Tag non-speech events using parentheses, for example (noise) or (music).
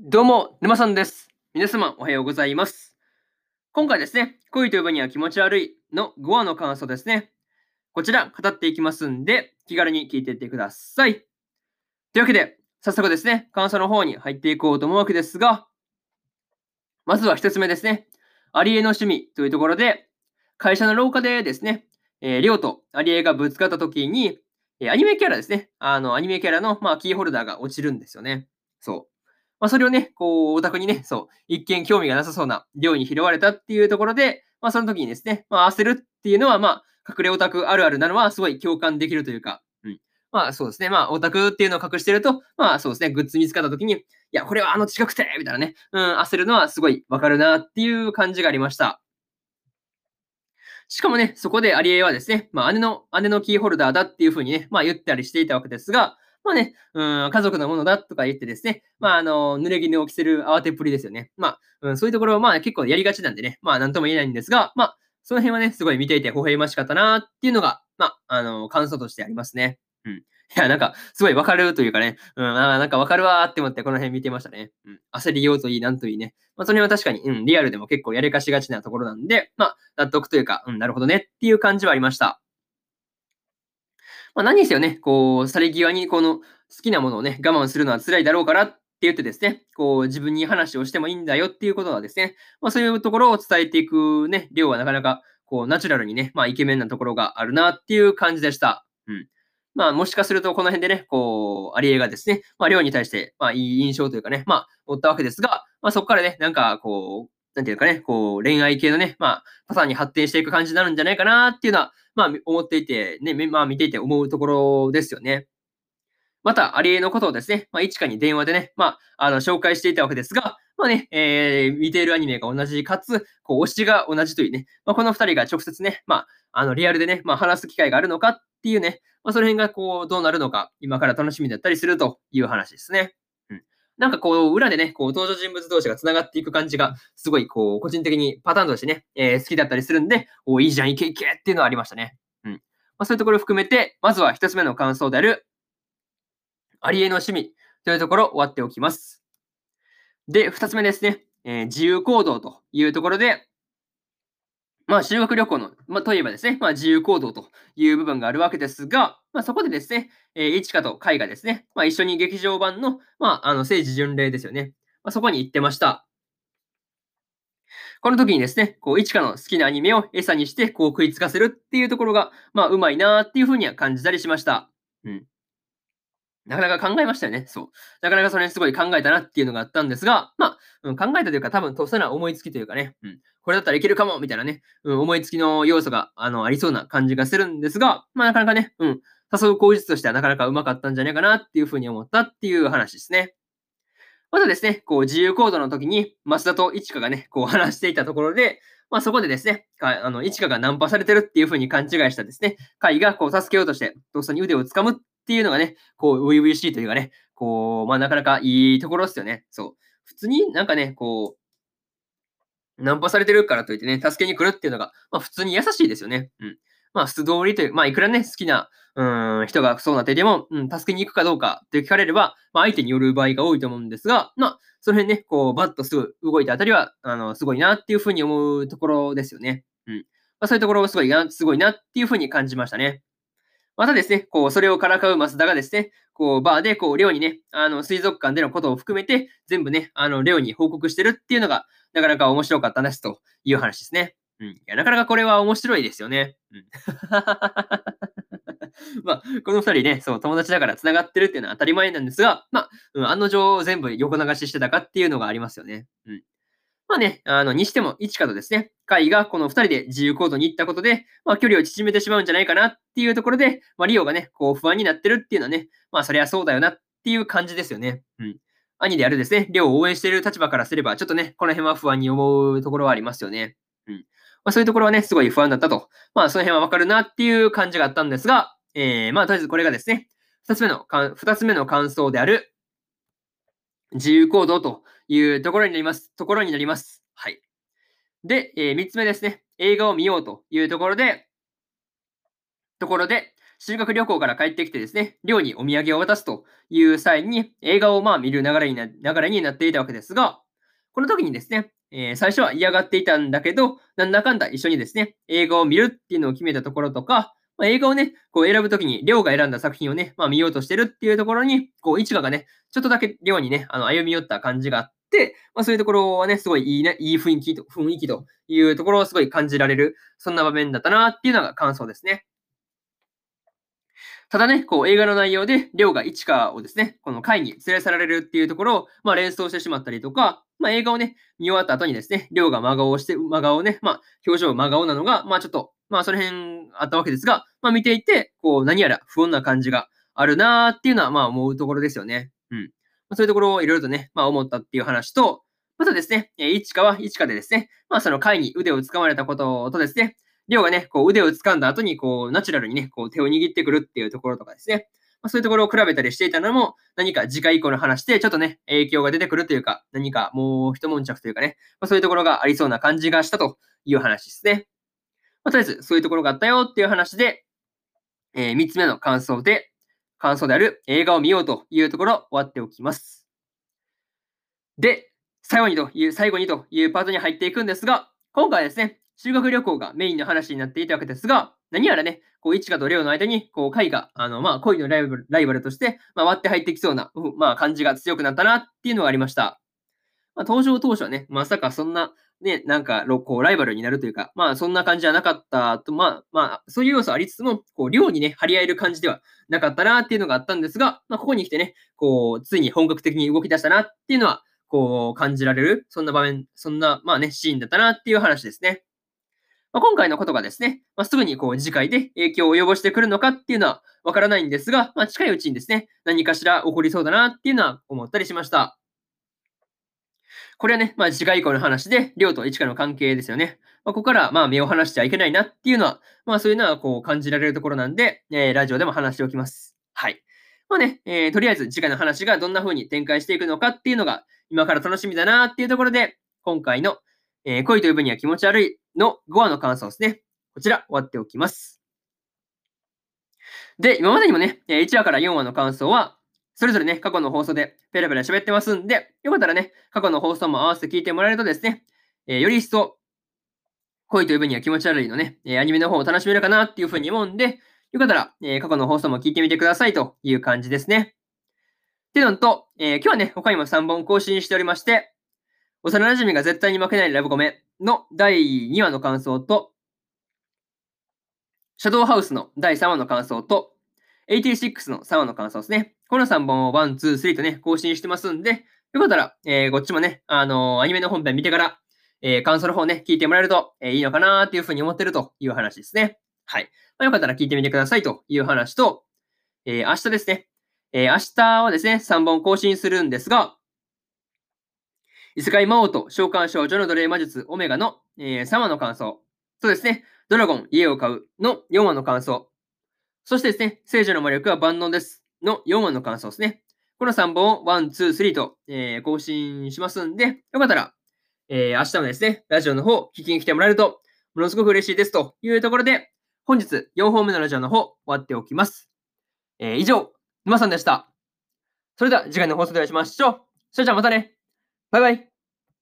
どうも、沼さんです。皆様、おはようございます。今回ですね、恋と呼ぶには気持ち悪いの5話の感想ですね。こちら、語っていきますんで、気軽に聞いていってください。というわけで、早速ですね、感想の方に入っていこうと思うわけですが、まずは一つ目ですね、アリエの趣味というところで、会社の廊下でですね、えー、リオとアリエがぶつかった時に、えーアニメキャラですね、あの、アニメキャラの、まあ、キーホルダーが落ちるんですよね。そう。まあ、それをね、こう、オタクにね、そう、一見興味がなさそうな量に拾われたっていうところで、まあ、その時にですね、まあ、焦るっていうのは、まあ、隠れオタクあるあるなのは、すごい共感できるというか、うん。まあ、そうですね。まあ、オタクっていうのを隠してると、まあ、そうですね、グッズ見つかった時に、いや、これはあの近くてみたいなね、うん、焦るのはすごいわかるなっていう感じがありました。しかもね、そこでアリエはですね、まあ、姉の、姉のキーホルダーだっていうふうにね、まあ、言ったりしていたわけですが、まあね、うん、家族のものだとか言ってですね、まあ、あの、濡れ衣を着せる慌てっぷりですよね。まあ、うん、そういうところを、まあ、結構やりがちなんでね、まあ、なんとも言えないんですが、まあ、その辺はね、すごい見ていて微笑ましかったなっていうのが、まあ、あの、感想としてありますね。うん。いや、なんか、すごいわかるというかね、うん、あなんかわかるわーって思ってこの辺見てましたね。うん。焦りようといい、なんといいね。まあ、その辺は確かに、うん、リアルでも結構やりかしがちなところなんで、まあ、納得というか、うん、なるほどねっていう感じはありました。まあ、何にせよね、こう、去り際にこの好きなものをね、我慢するのは辛いだろうからって言ってですね、こう、自分に話をしてもいいんだよっていうことはですね、まあ、そういうところを伝えていくね、量はなかなか、こう、ナチュラルにね、まあ、イケメンなところがあるなっていう感じでした。うん。まあ、もしかすると、この辺でね、こう、アリエがですね、まあ、量に対して、まあ、いい印象というかね、まあ、持ったわけですが、まあ、そこからね、なんか、こう、なんていうかね、こう、恋愛系のね、まあ、パターンに発展していく感じになるんじゃないかなっていうのは、まあ、思っていて、ね、まあ、見ていて思うところですよね。また、アリエのことをですね、まあ、一花に電話でね、まあ、あの、紹介していたわけですが、まあね、えー見ているアニメが同じ、かつ、こう、推しが同じというね、まあ、この二人が直接ね、まあ、あの、リアルでね、まあ、話す機会があるのかっていうね、まあ、その辺がこう、どうなるのか、今から楽しみだったりするという話ですね。なんかこう、裏でね、こう、登場人物同士が繋がっていく感じが、すごい、こう、個人的にパターンとしてね、えー好きだったりするんで、おいいじゃん、いけいけっていうのはありましたね。うん。まあ、そういうところを含めて、まずは一つ目の感想である、ありえの趣味というところ終わっておきます。で、二つ目ですね、えー自由行動というところで、まあ、修学旅行の、まあ、といえばですね、まあ、自由行動という部分があるわけですが、まあ、そこでですね、えー、いちかとかいがですね、まあ、一緒に劇場版の、まあ、あの、政治巡礼ですよね。まあ、そこに行ってました。この時にですね、こう、いちかの好きなアニメを餌にして、こう、食いつかせるっていうところが、まあ、うまいなーっていうふうには感じたりしました。うん。なかなか考えましたよね。そう。なかなかそれすごい考えたなっていうのがあったんですが、まあ、うん、考えたというか、多分とっさな思いつきというかね、うん、これだったらいけるかもみたいなね、うん、思いつきの要素があのありそうな感じがするんですが、まあ、なかなかね、うん、誘う口実としてはなかなかうまかったんじゃないかなっていうふうに思ったっていう話ですね。またですね、こう自由行動の時に、増田と一花がね、こう (laughs) 話していたところで、まあ、そこでですね、かあの一花がナンパされてるっていうふうに勘違いしたですね、海がこう助けようとして、とっさに腕を掴むっていうのがね、こう、初々しいというかね、こう、まあ、なかなかいいところですよね。そう。普通になんかね、こう、ナンパされてるからといってね、助けに来るっていうのが、まあ、普通に優しいですよね。うん。まあ、素通りという、まあ、いくらね、好きな、うん、人がそうなっていても、うん、助けに行くかどうかって聞かれれば、まあ、相手による場合が多いと思うんですが、まあ、その辺ね、こう、バッとすぐ動いたあたりは、あの、すごいなっていうふうに思うところですよね。うん。まあ、そういうところをすごいな、すごいなっていうふうに感じましたね。またですね、こう、それをからかう増田がですね、こう、バーで、こう、レオにね、あの、水族館でのことを含めて、全部ね、あの、レオに報告してるっていうのが、なかなか面白かったですという話ですね。うん。いや、なかなかこれは面白いですよね。うん。(laughs) まあ、この二人ね、そう、友達だから繋がってるっていうのは当たり前なんですが、まあ、うん、案の定全部横流ししてたかっていうのがありますよね。うん。まあね、あの、にしても、一かとですね、カイがこの二人で自由行動に行ったことで、まあ、距離を縮めてしまうんじゃないかなっていうところで、まあ、リオがね、こう、不安になってるっていうのはね、まあ、そりゃそうだよなっていう感じですよね。うん。兄であるですね、リオを応援している立場からすれば、ちょっとね、この辺は不安に思うところはありますよね。うん。まあ、そういうところはね、すごい不安だったと。まあ、その辺はわかるなっていう感じがあったんですが、えー、まあ、とりあえずこれがですね、二つ目のかん、二つ目の感想である、自由行動というところになります。ところになります。はい。で、えー、3つ目ですね。映画を見ようというところで、ところで、修学旅行から帰ってきてですね、寮にお土産を渡すという際に映画をまあ見る流れにな流れになっていたわけですが、この時にですね、えー、最初は嫌がっていたんだけど、なんだかんだ一緒にですね、映画を見るっていうのを決めたところとか、まあ、映画をね、こう選ぶときに、りょうが選んだ作品をね、まあ見ようとしてるっていうところに、こう、市川がね、ちょっとだけりょうにね、あの、歩み寄った感じがあって、まあそういうところはね、すごいいいね、いい雰囲気と、雰囲気というところをすごい感じられる、そんな場面だったなっていうのが感想ですね。ただね、こう映画の内容で、りょうが市川をですね、この会に連れ去られるっていうところを、まあ、連想してしまったりとか、まあ、映画をね、見終わった後にですね、りょうが真顔をして、真顔をね、まあ、表情真顔なのが、まあ、ちょっと、まあ、その辺あったわけですが、まあ、見ていて、こう、何やら不穏な感じがあるなーっていうのは、まあ、思うところですよね。うん。まあ、そういうところをいろいろとね、まあ、思ったっていう話と、またですね、市川は市川でですね、まあ、その会に腕を掴まれたこととですね、りょうがね、こう腕を掴んだ後に、こう、ナチュラルにね、こう手を握ってくるっていうところとかですね。まあ、そういうところを比べたりしていたのも、何か次回以降の話で、ちょっとね、影響が出てくるというか、何かもう一悶着というかね、まあ、そういうところがありそうな感じがしたという話ですね。まあ、とりあえず、そういうところがあったよっていう話で、えー、3つ目の感想で、感想である映画を見ようというところ終わっておきます。で、最後にという、最後にというパートに入っていくんですが、今回はですね、修学旅行がメインの話になっていたわけですが、何やらね、こう、一華とレオの間に、こう、会が、あの、まあ、恋のライバルライバルとして、まあ、割って入ってきそうな、まあ、感じが強くなったなっていうのがありました。まあ、登場当初はね、まさかそんな、ね、なんか、こう、ライバルになるというか、まあ、そんな感じじゃなかったと、まあ、まあ、そういう要素ありつつも、こう、寮にね、張り合える感じではなかったなっていうのがあったんですが、まあ、ここに来てね、こう、ついに本格的に動き出したなっていうのは、こう、感じられる、そんな場面、そんな、まあね、シーンだったなっていう話ですね。まあ、今回のことがですね、まあ、すぐにこう次回で影響を及ぼしてくるのかっていうのはわからないんですが、まあ、近いうちにですね、何かしら起こりそうだなっていうのは思ったりしました。これはね、まあ、次回以降の話で、りょうと一華の関係ですよね。まあ、ここからまあ目を離しちゃいけないなっていうのは、まあそういうのはこう感じられるところなんで、えー、ラジオでも話しておきます。はい。まあね、えー、とりあえず次回の話がどんな風に展開していくのかっていうのが、今から楽しみだなっていうところで、今回の、えー、恋という分には気持ち悪いの5話の感想ですね。こちら、終わっておきます。で、今までにもね、1話から4話の感想は、それぞれね、過去の放送でペラペラ喋ってますんで、よかったらね、過去の放送も合わせて聞いてもらえるとですね、えー、より一層、恋という分には気持ち悪いのね、えアニメの方を楽しめるかなっていうふうに思うんで、よかったら、えー、過去の放送も聞いてみてくださいという感じですね。っていうのと、えー、今日はね、他にも3本更新しておりまして、幼馴染が絶対に負けないラブコメの第2話の感想と、シャドウハウスの第3話の感想と、86の3話の感想ですね。この3本を1、2、3とね、更新してますんで、よかったら、えー、こっちもね、あのー、アニメの本編見てから、えー、感想の方ね、聞いてもらえると、えー、いいのかなっていうふうに思ってるという話ですね。はい。まあ、よかったら聞いてみてくださいという話と、えー、明日ですね。えー、明日はですね、3本更新するんですが、異世界魔王と召喚少女の奴隷魔術オメガの、えー、3話の感想。そうですね。ドラゴン家を買うの4話の感想。そしてですね、聖女の魔力は万能ですの4話の感想ですね。この3本を1、2、3と、えー、更新しますんで、よかったら、えー、明日もですね、ラジオの方聞きに来てもらえると、ものすごく嬉しいですというところで、本日4本目のラジオの方終わっておきます。えー、以上、沼さんでした。それでは次回の放送でお会いしましょう。それじゃあまたね。バイバイ。